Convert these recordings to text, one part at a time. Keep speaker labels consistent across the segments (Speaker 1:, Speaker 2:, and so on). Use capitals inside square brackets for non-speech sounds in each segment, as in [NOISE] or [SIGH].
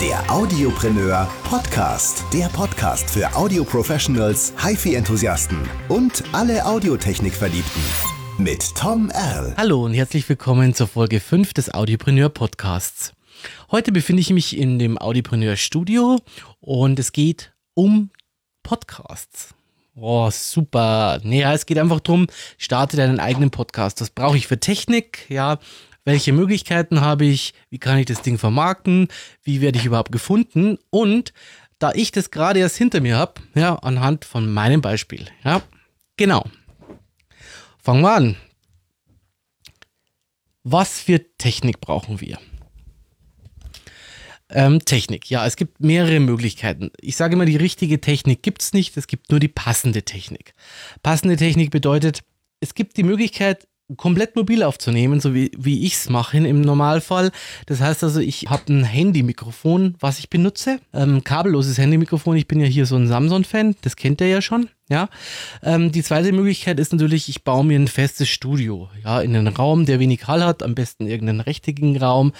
Speaker 1: Der Audiopreneur Podcast. Der Podcast für Audio-Professionals, HiFi-Enthusiasten und alle Audiotechnik-Verliebten. Mit Tom Erl.
Speaker 2: Hallo und herzlich willkommen zur Folge 5 des Audiopreneur Podcasts. Heute befinde ich mich in dem Audiopreneur Studio und es geht um Podcasts. Oh, super. Naja, es geht einfach darum, starte deinen eigenen Podcast. Was brauche ich für Technik? Ja, welche Möglichkeiten habe ich? Wie kann ich das Ding vermarkten? Wie werde ich überhaupt gefunden? Und da ich das gerade erst hinter mir habe, ja, anhand von meinem Beispiel. Ja, genau. Fangen wir an. Was für Technik brauchen wir? Ähm, Technik. Ja, es gibt mehrere Möglichkeiten. Ich sage immer, die richtige Technik gibt es nicht, es gibt nur die passende Technik. Passende Technik bedeutet, es gibt die Möglichkeit, komplett mobil aufzunehmen, so wie, wie ich es mache im Normalfall. Das heißt also, ich habe ein Handy-Mikrofon, was ich benutze. Ähm, kabelloses Handy-Mikrofon. Ich bin ja hier so ein Samsung-Fan, das kennt ihr ja schon. Ja. Ähm, die zweite Möglichkeit ist natürlich, ich baue mir ein festes Studio. Ja, in einen Raum, der wenig Hall hat, am besten irgendeinen rechteckigen Raum,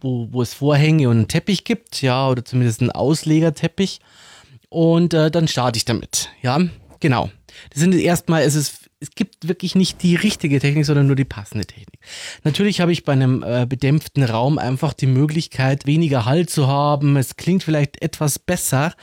Speaker 2: wo, wo es Vorhänge und einen Teppich gibt, ja, oder zumindest einen Auslegerteppich. Und äh, dann starte ich damit. Ja, genau. Das sind erstmal, es ist, es gibt wirklich nicht die richtige Technik, sondern nur die passende Technik. Natürlich habe ich bei einem äh, bedämpften Raum einfach die Möglichkeit, weniger Halt zu haben. Es klingt vielleicht etwas besser,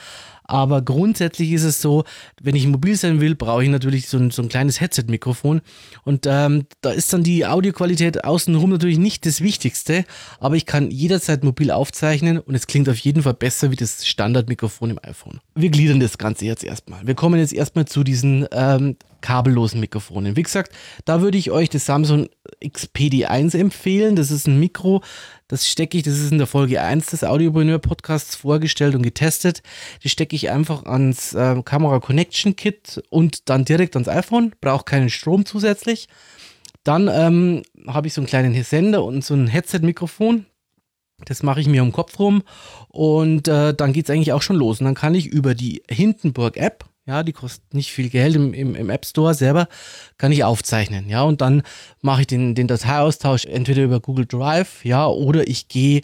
Speaker 2: aber grundsätzlich ist es so, wenn ich mobil sein will, brauche ich natürlich so ein, so ein kleines Headset-Mikrofon. Und ähm, da ist dann die Audioqualität außenrum natürlich nicht das Wichtigste, aber ich kann jederzeit mobil aufzeichnen und es klingt auf jeden Fall besser wie das Standardmikrofon im iPhone. Wir gliedern das Ganze jetzt erstmal. Wir kommen jetzt erstmal zu diesen ähm, kabellosen Mikrofonen. Wie gesagt, da würde ich euch das Samsung XPD1 empfehlen. Das ist ein Mikro, das stecke ich, das ist in der Folge 1 des Audiopreneur Podcasts vorgestellt und getestet. Das stecke ich einfach ans äh, Kamera Connection Kit und dann direkt ans iPhone. Braucht keinen Strom zusätzlich. Dann ähm, habe ich so einen kleinen Sender und so ein Headset-Mikrofon. Das mache ich mir um den Kopf rum und äh, dann geht es eigentlich auch schon los. Und dann kann ich über die Hindenburg-App ja, die kostet nicht viel Geld im, im, im App Store selber, kann ich aufzeichnen. Ja, und dann mache ich den, den Dateiaustausch entweder über Google Drive, ja, oder ich gehe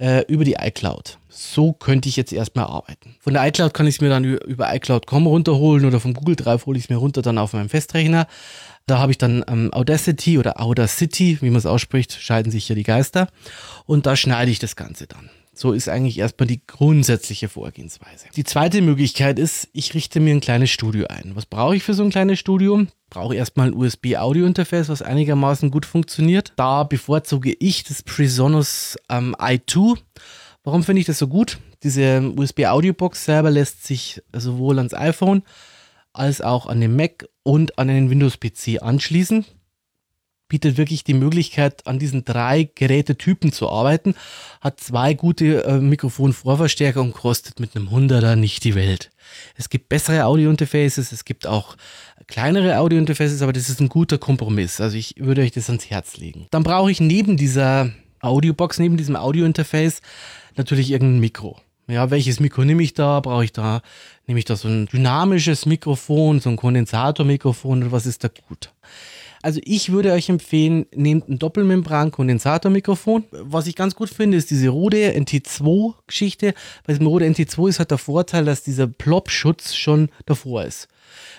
Speaker 2: äh, über die iCloud. So könnte ich jetzt erstmal arbeiten. Von der iCloud kann ich es mir dann über iCloud.com runterholen oder vom Google Drive hole ich es mir runter dann auf meinem Festrechner. Da habe ich dann ähm, Audacity oder Audacity, wie man es ausspricht, scheiden sich ja die Geister. Und da schneide ich das Ganze dann. So ist eigentlich erstmal die grundsätzliche Vorgehensweise. Die zweite Möglichkeit ist, ich richte mir ein kleines Studio ein. Was brauche ich für so ein kleines Studio? Brauche erstmal ein USB-Audio-Interface, was einigermaßen gut funktioniert. Da bevorzuge ich das Presonus ähm, i2. Warum finde ich das so gut? Diese USB-Audio-Box selber lässt sich sowohl ans iPhone als auch an den Mac und an einen Windows-PC anschließen bietet wirklich die Möglichkeit, an diesen drei Gerätetypen zu arbeiten, hat zwei gute äh, Mikrofonvorverstärker und kostet mit einem 100er nicht die Welt. Es gibt bessere Audio-Interfaces, es gibt auch kleinere Audio-Interfaces, aber das ist ein guter Kompromiss. Also ich würde euch das ans Herz legen. Dann brauche ich neben dieser Audiobox, neben diesem Audio-Interface natürlich irgendein Mikro. Ja, welches Mikro nehme ich da? Brauche ich da, nehme ich da so ein dynamisches Mikrofon, so ein Kondensatormikrofon oder was ist da gut? Also ich würde euch empfehlen, nehmt ein Doppelmembran-Kondensatormikrofon. Was ich ganz gut finde, ist diese Rode NT2-Geschichte. Bei diesem Rode NT2 ist halt der Vorteil, dass dieser Plop-Schutz schon davor ist.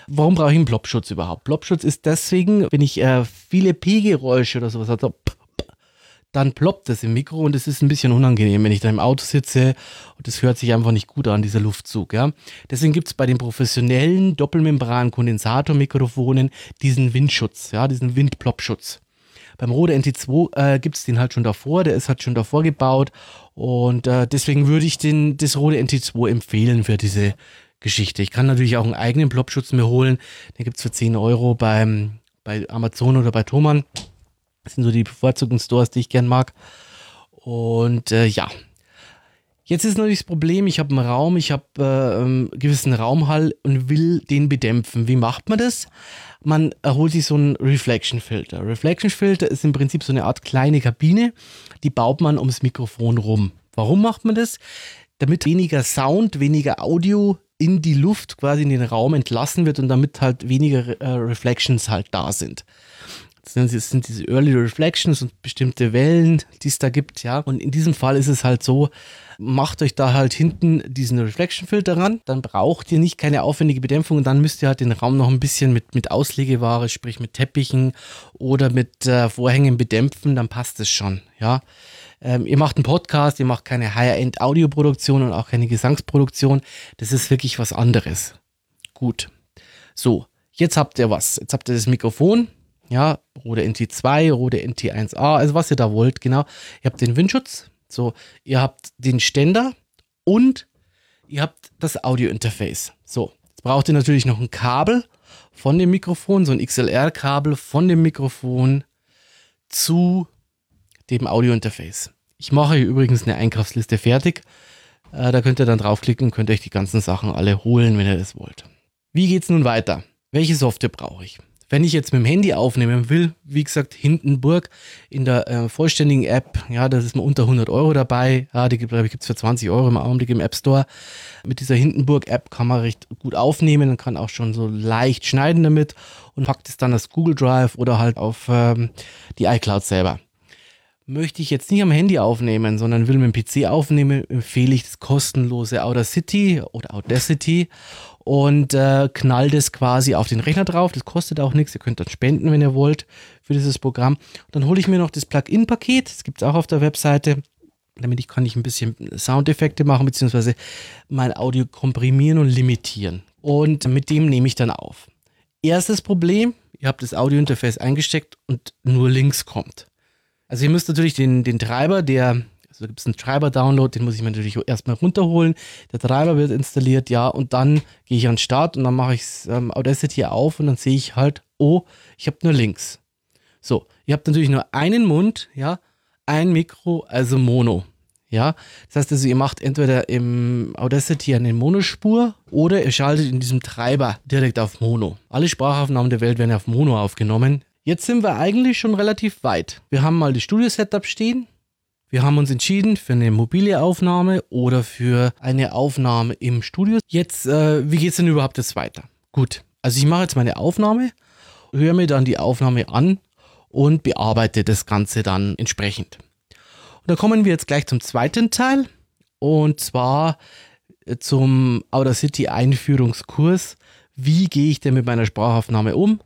Speaker 2: Warum brauche ich einen Plopschutz überhaupt? Plopschutz ist deswegen, wenn ich äh, viele P-Geräusche oder sowas habe, dann ploppt das im Mikro und es ist ein bisschen unangenehm, wenn ich da im Auto sitze und es hört sich einfach nicht gut an, dieser Luftzug. Ja? Deswegen gibt es bei den professionellen Doppelmembran-Kondensatormikrofonen diesen Windschutz, ja, diesen Windploppschutz. Beim Rode NT2 äh, gibt es den halt schon davor, der ist halt schon davor gebaut und äh, deswegen würde ich den, das Rode NT2 empfehlen für diese Geschichte. Ich kann natürlich auch einen eigenen Plopschutz mir holen, den gibt es für 10 Euro beim, bei Amazon oder bei Thomann. Das sind so die bevorzugten Stores, die ich gern mag. Und äh, ja, Jetzt ist natürlich das Problem, ich habe einen Raum, ich habe äh, einen gewissen Raumhall und will den bedämpfen. Wie macht man das? Man erholt sich so einen Reflection Filter. Reflection Filter ist im Prinzip so eine Art kleine Kabine, die baut man ums Mikrofon rum. Warum macht man das? Damit weniger Sound, weniger Audio in die Luft quasi in den Raum entlassen wird und damit halt weniger äh, Reflections halt da sind. Das sind diese Early Reflections und bestimmte Wellen, die es da gibt, ja. Und in diesem Fall ist es halt so, macht euch da halt hinten diesen Reflection-Filter ran, dann braucht ihr nicht keine aufwendige Bedämpfung und dann müsst ihr halt den Raum noch ein bisschen mit, mit Auslegeware, sprich mit Teppichen oder mit äh, Vorhängen bedämpfen, dann passt es schon, ja. Ähm, ihr macht einen Podcast, ihr macht keine Higher-End-Audioproduktion und auch keine Gesangsproduktion. Das ist wirklich was anderes. Gut. So, jetzt habt ihr was. Jetzt habt ihr das Mikrofon, ja, Rode NT2, Rode NT1A, also was ihr da wollt, genau. Ihr habt den Windschutz, so, ihr habt den Ständer und ihr habt das Audio-Interface. So, jetzt braucht ihr natürlich noch ein Kabel von dem Mikrofon, so ein XLR-Kabel von dem Mikrofon zu dem Audio-Interface. Ich mache hier übrigens eine Einkaufsliste fertig. Äh, da könnt ihr dann draufklicken und könnt euch die ganzen Sachen alle holen, wenn ihr das wollt. Wie geht es nun weiter? Welche Software brauche ich? Wenn ich jetzt mit dem Handy aufnehmen will, wie gesagt, Hindenburg in der äh, vollständigen App, ja, das ist mal unter 100 Euro dabei. Ja, die gibt es für 20 Euro im Augenblick im App Store. Mit dieser Hindenburg-App kann man recht gut aufnehmen und kann auch schon so leicht schneiden damit und packt es dann als Google Drive oder halt auf ähm, die iCloud selber. Möchte ich jetzt nicht am Handy aufnehmen, sondern will mit dem PC aufnehmen, empfehle ich das kostenlose Audacity oder Audacity und äh, knallt es quasi auf den Rechner drauf. Das kostet auch nichts. Ihr könnt dann spenden, wenn ihr wollt, für dieses Programm. Und dann hole ich mir noch das Plugin-Paket. Das gibt es auch auf der Webseite. Damit ich kann ich ein bisschen Soundeffekte machen, beziehungsweise mein Audio komprimieren und limitieren. Und mit dem nehme ich dann auf. Erstes Problem, ihr habt das Audio-Interface eingesteckt und nur links kommt. Also ihr müsst natürlich den, den Treiber, der also gibt es einen Treiber-Download, den muss ich mir natürlich erstmal runterholen. Der Treiber wird installiert, ja, und dann gehe ich an den Start und dann mache ich ähm, Audacity auf und dann sehe ich halt, oh, ich habe nur links. So, ihr habt natürlich nur einen Mund, ja, ein Mikro, also Mono. Ja, das heißt also, ihr macht entweder im Audacity eine Monospur oder ihr schaltet in diesem Treiber direkt auf Mono. Alle Sprachaufnahmen der Welt werden auf Mono aufgenommen. Jetzt sind wir eigentlich schon relativ weit. Wir haben mal die Studio-Setup stehen. Wir haben uns entschieden für eine mobile Aufnahme oder für eine Aufnahme im Studio. Jetzt, äh, wie geht es denn überhaupt jetzt weiter? Gut, also ich mache jetzt meine Aufnahme, höre mir dann die Aufnahme an und bearbeite das Ganze dann entsprechend. Und da kommen wir jetzt gleich zum zweiten Teil und zwar äh, zum Audacity Einführungskurs. Wie gehe ich denn mit meiner Sprachaufnahme um?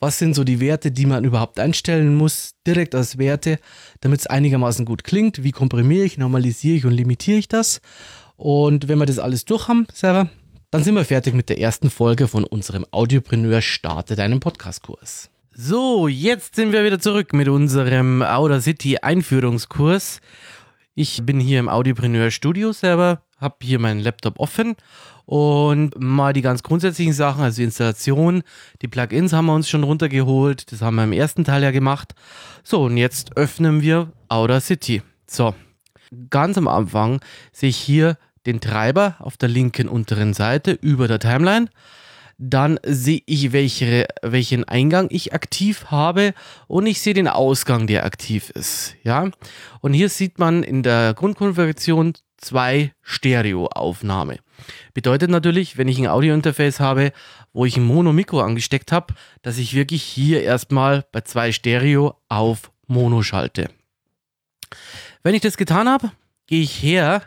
Speaker 2: Was sind so die Werte, die man überhaupt einstellen muss, direkt als Werte, damit es einigermaßen gut klingt, wie komprimiere ich, normalisiere ich und limitiere ich das. Und wenn wir das alles durch haben, selber, dann sind wir fertig mit der ersten Folge von unserem Audiopreneur Starte deinen Podcast-Kurs. So, jetzt sind wir wieder zurück mit unserem Audacity Einführungskurs. Ich bin hier im Audiopreneur Studio selber, habe hier meinen Laptop offen und mal die ganz grundsätzlichen Sachen, also die Installation, die Plugins haben wir uns schon runtergeholt. Das haben wir im ersten Teil ja gemacht. So, und jetzt öffnen wir Audacity. So, ganz am Anfang sehe ich hier den Treiber auf der linken unteren Seite über der Timeline. Dann sehe ich, welche, welchen Eingang ich aktiv habe und ich sehe den Ausgang, der aktiv ist. Ja? Und hier sieht man in der Grundkonfiguration zwei Stereo-Aufnahme. Bedeutet natürlich, wenn ich ein Audio-Interface habe, wo ich ein Mono-Mikro angesteckt habe, dass ich wirklich hier erstmal bei zwei Stereo auf Mono schalte. Wenn ich das getan habe, gehe ich her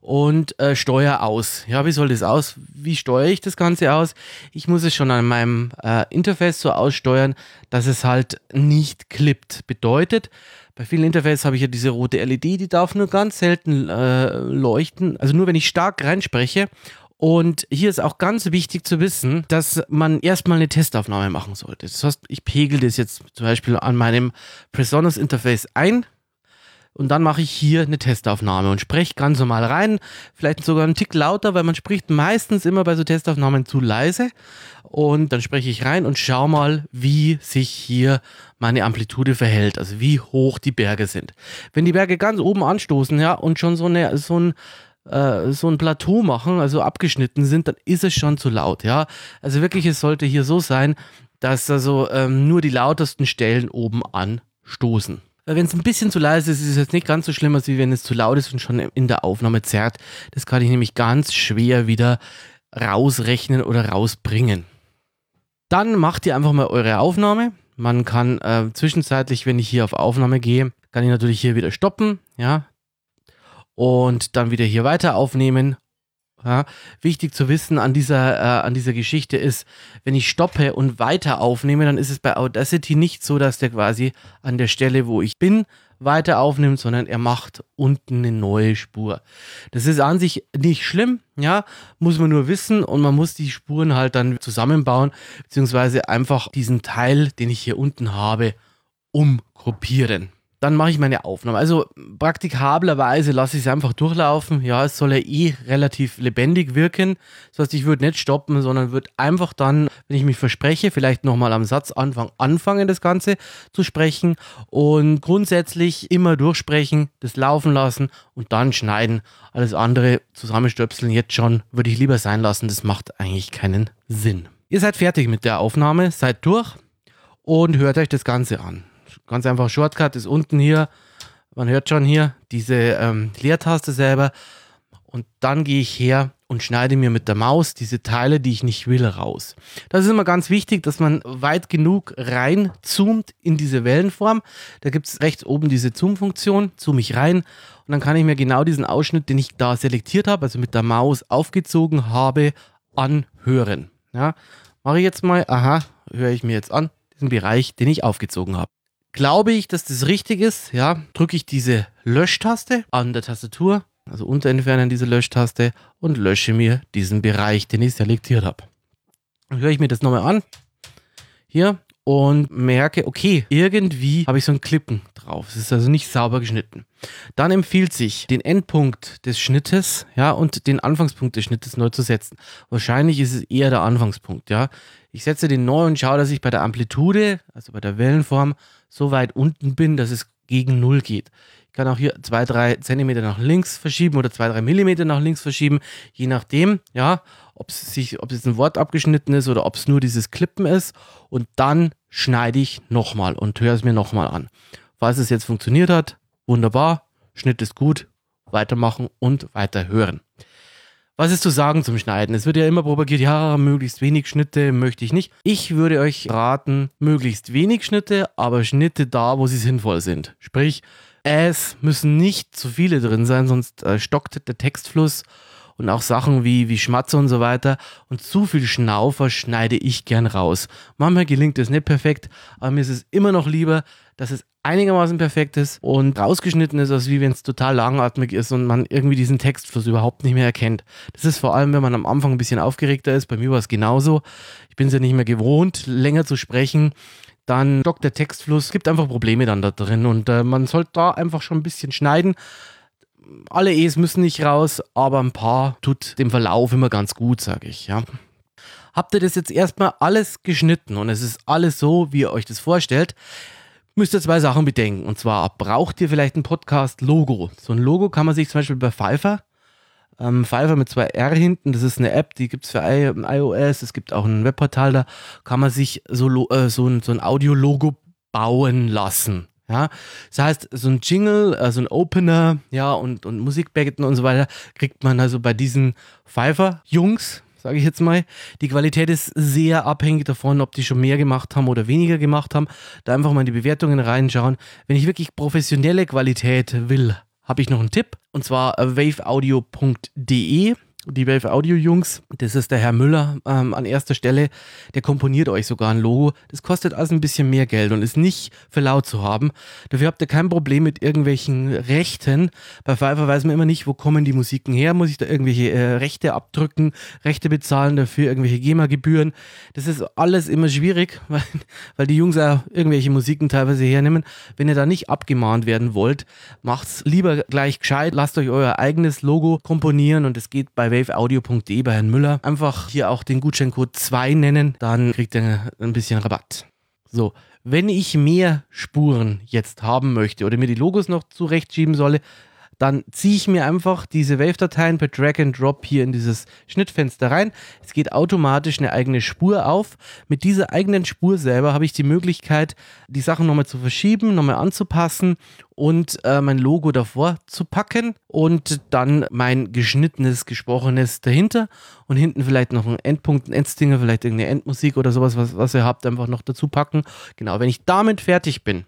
Speaker 2: und äh, steuere aus. Ja, wie soll das aus? Wie steuere ich das Ganze aus? Ich muss es schon an meinem äh, Interface so aussteuern, dass es halt nicht klippt. Bedeutet, bei vielen Interfaces habe ich ja diese rote LED, die darf nur ganz selten äh, leuchten. Also nur wenn ich stark reinspreche. Und hier ist auch ganz wichtig zu wissen, dass man erstmal eine Testaufnahme machen sollte. Das heißt, ich pegel das jetzt zum Beispiel an meinem Presonus Interface ein und dann mache ich hier eine Testaufnahme und spreche ganz normal rein, vielleicht sogar einen Tick lauter, weil man spricht meistens immer bei so Testaufnahmen zu leise und dann spreche ich rein und schau mal, wie sich hier meine Amplitude verhält, also wie hoch die Berge sind. Wenn die Berge ganz oben anstoßen, ja, und schon so eine so ein äh, so ein Plateau machen, also abgeschnitten sind, dann ist es schon zu laut, ja. Also wirklich, es sollte hier so sein, dass also ähm, nur die lautesten Stellen oben anstoßen. Wenn es ein bisschen zu leise ist, ist es jetzt nicht ganz so schlimm, als wenn es zu laut ist und schon in der Aufnahme zerrt. Das kann ich nämlich ganz schwer wieder rausrechnen oder rausbringen. Dann macht ihr einfach mal eure Aufnahme. Man kann äh, zwischenzeitlich, wenn ich hier auf Aufnahme gehe, kann ich natürlich hier wieder stoppen, ja, und dann wieder hier weiter aufnehmen. Ja, wichtig zu wissen an dieser, äh, an dieser Geschichte ist, wenn ich stoppe und weiter aufnehme, dann ist es bei Audacity nicht so, dass der quasi an der Stelle, wo ich bin, weiter aufnimmt, sondern er macht unten eine neue Spur. Das ist an sich nicht schlimm, ja, muss man nur wissen und man muss die Spuren halt dann zusammenbauen, beziehungsweise einfach diesen Teil, den ich hier unten habe, umgruppieren dann mache ich meine Aufnahme. Also praktikablerweise lasse ich es einfach durchlaufen. Ja, es soll ja eh relativ lebendig wirken. Das heißt, ich würde nicht stoppen, sondern würde einfach dann, wenn ich mich verspreche, vielleicht nochmal am Satzanfang anfangen, das Ganze zu sprechen und grundsätzlich immer durchsprechen, das laufen lassen und dann schneiden. Alles andere zusammenstöpseln jetzt schon würde ich lieber sein lassen. Das macht eigentlich keinen Sinn. Ihr seid fertig mit der Aufnahme, seid durch und hört euch das Ganze an. Ganz einfach Shortcut ist unten hier. Man hört schon hier diese ähm, Leertaste selber. Und dann gehe ich her und schneide mir mit der Maus diese Teile, die ich nicht will, raus. Das ist immer ganz wichtig, dass man weit genug reinzoomt in diese Wellenform. Da gibt es rechts oben diese Zoom-Funktion, zoome ich rein und dann kann ich mir genau diesen Ausschnitt, den ich da selektiert habe, also mit der Maus aufgezogen habe, anhören. Ja, mache ich jetzt mal, aha, höre ich mir jetzt an, diesen Bereich, den ich aufgezogen habe. Glaube ich, dass das richtig ist, ja, drücke ich diese Löschtaste an der Tastatur, also unterentfernen diese Löschtaste und lösche mir diesen Bereich, den ich selektiert habe. Dann höre ich mir das nochmal an, hier, und merke, okay, irgendwie habe ich so einen Klippen drauf. Es ist also nicht sauber geschnitten. Dann empfiehlt sich, den Endpunkt des Schnittes, ja, und den Anfangspunkt des Schnittes neu zu setzen. Wahrscheinlich ist es eher der Anfangspunkt, ja. Ich setze den neu und schaue, dass ich bei der Amplitude, also bei der Wellenform, so weit unten bin, dass es gegen Null geht. Ich kann auch hier zwei, drei Zentimeter nach links verschieben oder zwei, drei Millimeter nach links verschieben, je nachdem, ja, ob es sich, ob es ein Wort abgeschnitten ist oder ob es nur dieses Klippen ist. Und dann schneide ich nochmal und höre es mir nochmal an. Falls es jetzt funktioniert hat, wunderbar, Schnitt ist gut, weitermachen und weiter hören. Was ist zu sagen zum Schneiden? Es wird ja immer propagiert, ja, möglichst wenig Schnitte möchte ich nicht. Ich würde euch raten, möglichst wenig Schnitte, aber Schnitte da, wo sie sinnvoll sind. Sprich, es müssen nicht zu viele drin sein, sonst äh, stockt der Textfluss und auch Sachen wie, wie Schmatze und so weiter. Und zu viel Schnaufer schneide ich gern raus. Manchmal gelingt es nicht perfekt, aber mir ist es immer noch lieber, dass es einigermaßen perfekt ist und rausgeschnitten ist, als wie wenn es total langatmig ist und man irgendwie diesen Textfluss überhaupt nicht mehr erkennt. Das ist vor allem, wenn man am Anfang ein bisschen aufgeregter ist. Bei mir war es genauso. Ich bin es ja nicht mehr gewohnt, länger zu sprechen. Dann stockt der Textfluss, gibt einfach Probleme dann da drin und äh, man sollte da einfach schon ein bisschen schneiden. Alle E's müssen nicht raus, aber ein paar tut dem Verlauf immer ganz gut, sage ich, ja. Habt ihr das jetzt erstmal alles geschnitten und es ist alles so, wie ihr euch das vorstellt? Müsst ihr zwei Sachen bedenken. Und zwar braucht ihr vielleicht ein Podcast-Logo. So ein Logo kann man sich zum Beispiel bei Pfeiffer, ähm, Pfeiffer mit zwei R hinten, das ist eine App, die gibt es für iOS, es gibt auch ein Webportal, da kann man sich so, äh, so ein, so ein Audio-Logo bauen lassen. Ja, das heißt, so ein Jingle, äh, so ein Opener, ja, und, und Musikbecken und so weiter, kriegt man also bei diesen Pfeiffer-Jungs, sage ich jetzt mal. Die Qualität ist sehr abhängig davon, ob die schon mehr gemacht haben oder weniger gemacht haben. Da einfach mal in die Bewertungen reinschauen. Wenn ich wirklich professionelle Qualität will, habe ich noch einen Tipp. Und zwar waveaudio.de die Wave Audio Jungs, das ist der Herr Müller ähm, an erster Stelle, der komponiert euch sogar ein Logo. Das kostet also ein bisschen mehr Geld und ist nicht für laut zu haben. Dafür habt ihr kein Problem mit irgendwelchen Rechten. Bei Pfeiffer weiß man immer nicht, wo kommen die Musiken her. Muss ich da irgendwelche äh, Rechte abdrücken, Rechte bezahlen dafür, irgendwelche GEMA-Gebühren. Das ist alles immer schwierig, [LAUGHS] weil, weil die Jungs auch irgendwelche Musiken teilweise hernehmen. Wenn ihr da nicht abgemahnt werden wollt, macht's lieber gleich gescheit. Lasst euch euer eigenes Logo komponieren und es geht bei waveaudio.de bei Herrn Müller. Einfach hier auch den Gutscheincode 2 nennen, dann kriegt ihr ein bisschen Rabatt. So, wenn ich mehr Spuren jetzt haben möchte oder mir die Logos noch zurechtschieben solle, dann ziehe ich mir einfach diese Wave-Dateien per Drag and Drop hier in dieses Schnittfenster rein. Es geht automatisch eine eigene Spur auf. Mit dieser eigenen Spur selber habe ich die Möglichkeit, die Sachen nochmal zu verschieben, nochmal anzupassen und äh, mein Logo davor zu packen und dann mein geschnittenes, gesprochenes dahinter und hinten vielleicht noch ein Endpunkt, ein Endstinger, vielleicht irgendeine Endmusik oder sowas, was, was ihr habt, einfach noch dazu packen. Genau, wenn ich damit fertig bin,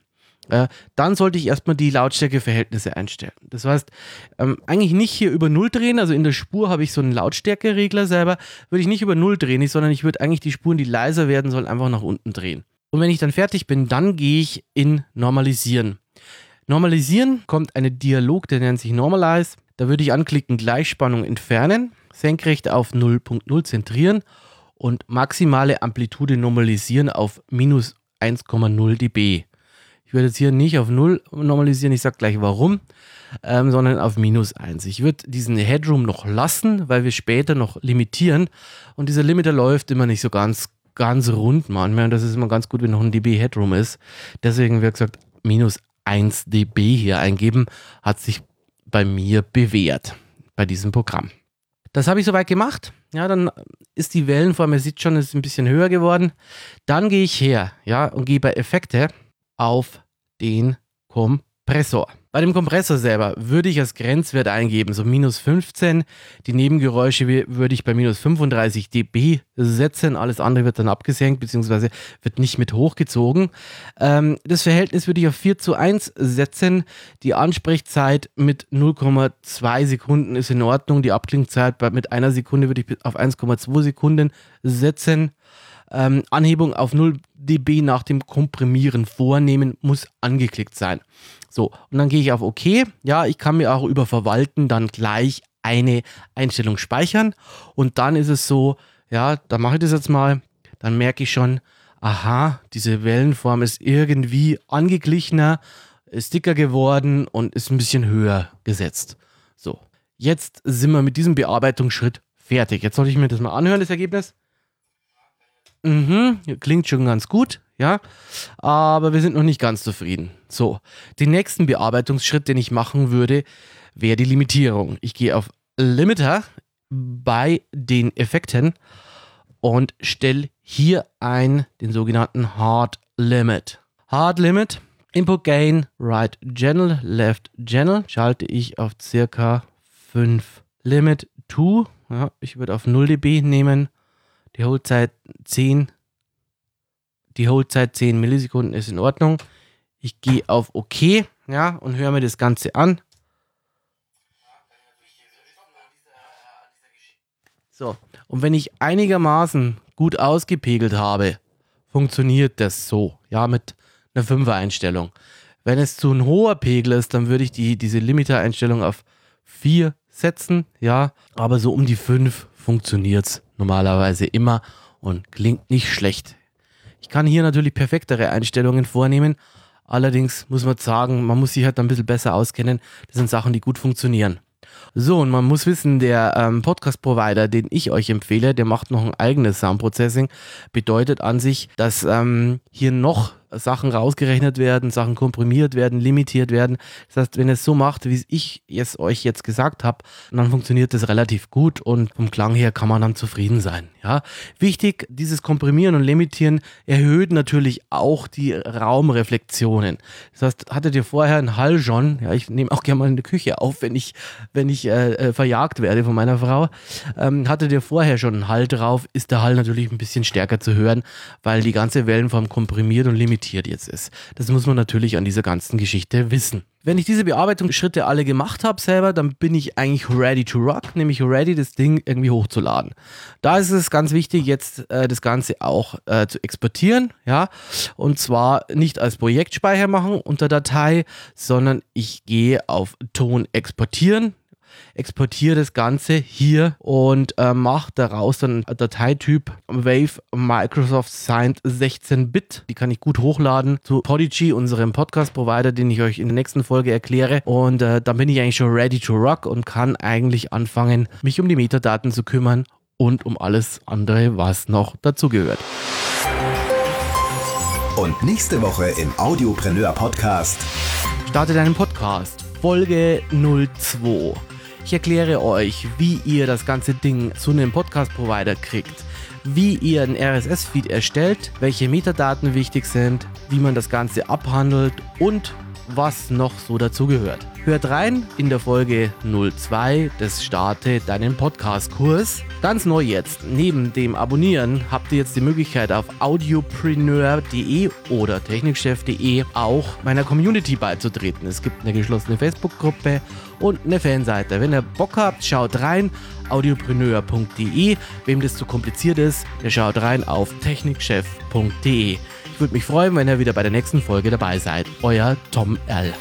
Speaker 2: dann sollte ich erstmal die Lautstärkeverhältnisse einstellen. Das heißt, ähm, eigentlich nicht hier über Null drehen, also in der Spur habe ich so einen Lautstärkeregler selber, würde ich nicht über Null drehen, sondern ich würde eigentlich die Spuren, die leiser werden sollen, einfach nach unten drehen. Und wenn ich dann fertig bin, dann gehe ich in Normalisieren. Normalisieren kommt ein Dialog, der nennt sich Normalize. Da würde ich anklicken Gleichspannung entfernen, senkrecht auf 0.0 zentrieren und maximale Amplitude normalisieren auf minus 1,0 dB. Ich würde jetzt hier nicht auf 0 normalisieren, ich sage gleich warum, ähm, sondern auf minus 1. Ich würde diesen Headroom noch lassen, weil wir später noch limitieren und dieser Limiter läuft immer nicht so ganz, ganz rund manchmal und das ist immer ganz gut, wenn noch ein dB Headroom ist. Deswegen, wie gesagt, minus 1 dB hier eingeben, hat sich bei mir bewährt bei diesem Programm. Das habe ich soweit gemacht. Ja, dann ist die Wellenform, ihr seht schon, ist ein bisschen höher geworden. Dann gehe ich her, ja, und gehe bei Effekte auf den Kompressor. Bei dem Kompressor selber würde ich als Grenzwert eingeben, so minus 15. Die Nebengeräusche würde ich bei minus 35 dB setzen. Alles andere wird dann abgesenkt, beziehungsweise wird nicht mit hochgezogen. Ähm, das Verhältnis würde ich auf 4 zu 1 setzen. Die Ansprechzeit mit 0,2 Sekunden ist in Ordnung. Die Abklingzeit mit einer Sekunde würde ich auf 1,2 Sekunden setzen. Ähm, Anhebung auf 0 dB nach dem Komprimieren vornehmen muss angeklickt sein. So, und dann gehe ich auf OK. Ja, ich kann mir auch über Verwalten dann gleich eine Einstellung speichern. Und dann ist es so, ja, da mache ich das jetzt mal. Dann merke ich schon, aha, diese Wellenform ist irgendwie angeglichener, ist dicker geworden und ist ein bisschen höher gesetzt. So, jetzt sind wir mit diesem Bearbeitungsschritt fertig. Jetzt sollte ich mir das mal anhören, das Ergebnis. Mhm, klingt schon ganz gut, ja. Aber wir sind noch nicht ganz zufrieden. So, den nächsten Bearbeitungsschritt, den ich machen würde, wäre die Limitierung. Ich gehe auf Limiter bei den Effekten und stelle hier ein den sogenannten Hard Limit. Hard Limit, Input Gain, Right Channel, Left Channel schalte ich auf circa 5. Limit 2, ja, ich würde auf 0 dB nehmen die Holdzeit 10, die Holdzeit 10 Millisekunden ist in Ordnung. Ich gehe auf OK, ja, und höre mir das Ganze an. So, und wenn ich einigermaßen gut ausgepegelt habe, funktioniert das so, ja, mit einer 5er Einstellung. Wenn es zu ein hoher Pegel ist, dann würde ich die, diese Limiter-Einstellung auf 4 setzen, ja, aber so um die 5 funktioniert es normalerweise immer und klingt nicht schlecht. Ich kann hier natürlich perfektere Einstellungen vornehmen. Allerdings muss man sagen, man muss sich halt ein bisschen besser auskennen. Das sind Sachen, die gut funktionieren. So, und man muss wissen, der ähm, Podcast-Provider, den ich euch empfehle, der macht noch ein eigenes Soundprocessing. Bedeutet an sich, dass ähm, hier noch Sachen rausgerechnet werden, Sachen komprimiert werden, limitiert werden. Das heißt, wenn es so macht, wie ich es euch jetzt gesagt habe, dann funktioniert das relativ gut und vom Klang her kann man dann zufrieden sein. Ja, wichtig, dieses Komprimieren und Limitieren erhöht natürlich auch die Raumreflexionen. Das heißt, hattet ihr vorher einen Hall schon? Ja, ich nehme auch gerne mal in der Küche auf, wenn ich, wenn ich äh, äh, verjagt werde von meiner Frau. Ähm, hattet ihr vorher schon einen Hall drauf, ist der Hall natürlich ein bisschen stärker zu hören, weil die ganze Wellenform komprimiert und limitiert limitiert jetzt ist. Das muss man natürlich an dieser ganzen Geschichte wissen. Wenn ich diese Bearbeitungsschritte alle gemacht habe selber, dann bin ich eigentlich ready to rock, nämlich ready, das Ding irgendwie hochzuladen. Da ist es ganz wichtig, jetzt äh, das Ganze auch äh, zu exportieren, ja, und zwar nicht als Projektspeicher machen unter Datei, sondern ich gehe auf Ton exportieren, exportiere das Ganze hier und äh, mache daraus dann Dateityp Wave Microsoft Signed 16-Bit. Die kann ich gut hochladen zu Podigy, unserem Podcast-Provider, den ich euch in der nächsten Folge erkläre. Und äh, dann bin ich eigentlich schon ready to rock und kann eigentlich anfangen, mich um die Metadaten zu kümmern und um alles andere, was noch dazugehört.
Speaker 1: Und nächste Woche im Audiopreneur Podcast.
Speaker 2: Starte deinen Podcast Folge 02. Ich erkläre euch, wie ihr das ganze Ding zu einem Podcast-Provider kriegt, wie ihr einen RSS-Feed erstellt, welche Metadaten wichtig sind, wie man das Ganze abhandelt und was noch so dazu gehört. Hört rein in der Folge 02 des Starte deinen Podcast-Kurs. Ganz neu jetzt, neben dem Abonnieren habt ihr jetzt die Möglichkeit auf audiopreneur.de oder technikchef.de auch meiner Community beizutreten. Es gibt eine geschlossene Facebook-Gruppe und eine Fanseite. Wenn ihr Bock habt, schaut rein audiopreneur.de. Wem das zu kompliziert ist, der schaut rein auf technikchef.de. Ich würde mich freuen, wenn ihr wieder bei der nächsten Folge dabei seid. Euer Tom L.